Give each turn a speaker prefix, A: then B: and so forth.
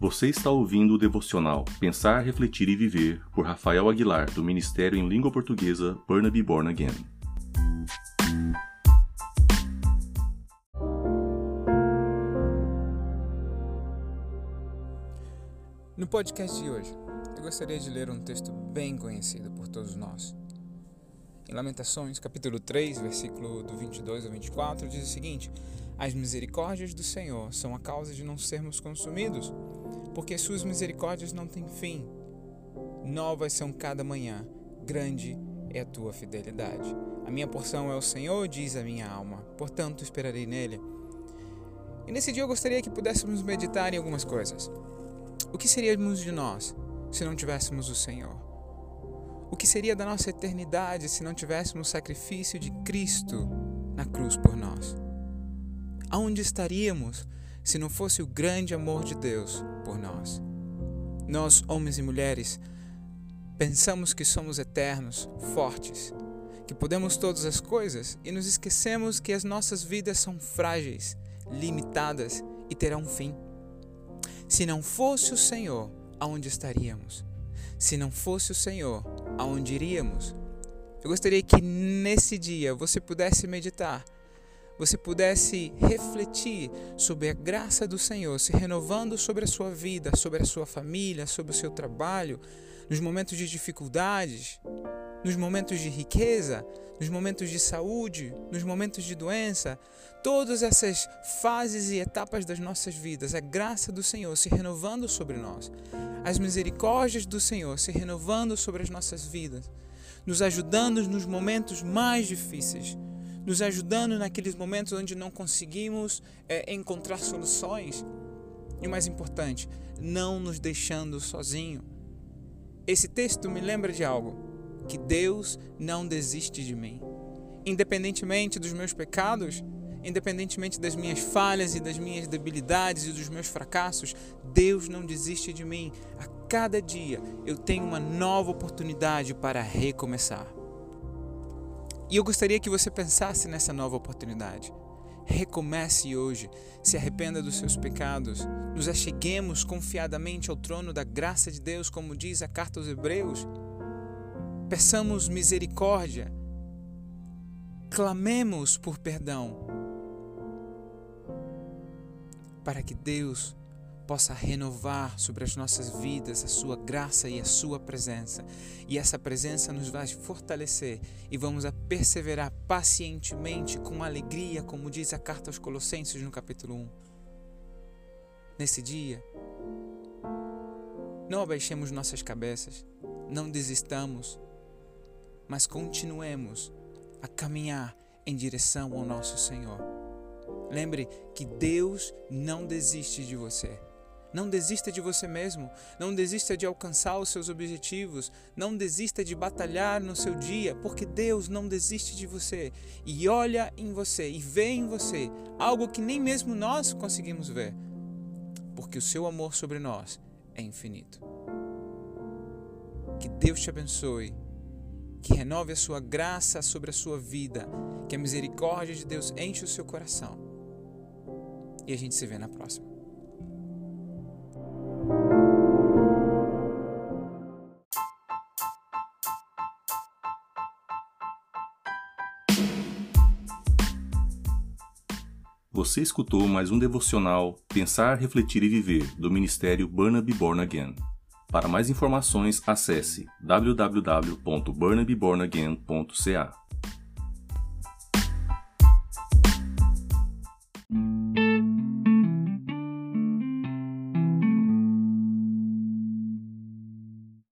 A: Você está ouvindo o devocional Pensar, Refletir e Viver por Rafael Aguilar, do Ministério em Língua Portuguesa Burnaby Born Again.
B: No podcast de hoje, eu gostaria de ler um texto bem conhecido por todos nós. Em Lamentações, capítulo 3, versículo do 22 ao 24, diz o seguinte: As misericórdias do Senhor são a causa de não sermos consumidos, porque suas misericórdias não têm fim. Novas são cada manhã, grande é a tua fidelidade. A minha porção é o Senhor, diz a minha alma, portanto esperarei nele. E nesse dia eu gostaria que pudéssemos meditar em algumas coisas. O que seríamos de nós se não tivéssemos o Senhor? O que seria da nossa eternidade se não tivéssemos o sacrifício de Cristo na cruz por nós? Aonde estaríamos se não fosse o grande amor de Deus por nós? Nós, homens e mulheres, pensamos que somos eternos, fortes, que podemos todas as coisas e nos esquecemos que as nossas vidas são frágeis, limitadas e terão fim. Se não fosse o Senhor, aonde estaríamos? Se não fosse o Senhor, aonde iríamos? Eu gostaria que nesse dia você pudesse meditar, você pudesse refletir sobre a graça do Senhor se renovando sobre a sua vida, sobre a sua família, sobre o seu trabalho, nos momentos de dificuldades, nos momentos de riqueza, nos momentos de saúde, nos momentos de doença, todas essas fases e etapas das nossas vidas, a graça do Senhor se renovando sobre nós, as misericórdias do Senhor se renovando sobre as nossas vidas, nos ajudando nos momentos mais difíceis, nos ajudando naqueles momentos onde não conseguimos é, encontrar soluções. E o mais importante, não nos deixando sozinho. Esse texto me lembra de algo que Deus não desiste de mim. Independentemente dos meus pecados, independentemente das minhas falhas e das minhas debilidades e dos meus fracassos, Deus não desiste de mim. A cada dia eu tenho uma nova oportunidade para recomeçar. E eu gostaria que você pensasse nessa nova oportunidade. Recomece hoje, se arrependa dos seus pecados, nos acheguemos confiadamente ao trono da graça de Deus, como diz a carta aos Hebreus. Peçamos misericórdia, clamemos por perdão, para que Deus possa renovar sobre as nossas vidas a sua graça e a sua presença. E essa presença nos vai fortalecer e vamos a perseverar pacientemente com alegria, como diz a carta aos Colossenses no capítulo 1. Nesse dia, não abaixemos nossas cabeças, não desistamos, mas continuemos a caminhar em direção ao nosso Senhor. Lembre que Deus não desiste de você. Não desista de você mesmo, não desista de alcançar os seus objetivos, não desista de batalhar no seu dia, porque Deus não desiste de você e olha em você e vê em você algo que nem mesmo nós conseguimos ver, porque o seu amor sobre nós é infinito. Que Deus te abençoe que renove a sua graça sobre a sua vida, que a misericórdia de Deus enche o seu coração. E a gente se vê na próxima.
A: Você escutou mais um devocional Pensar, Refletir e Viver do Ministério Burnaby Born Again. Para mais informações, acesse www.burnabybornagain.ca.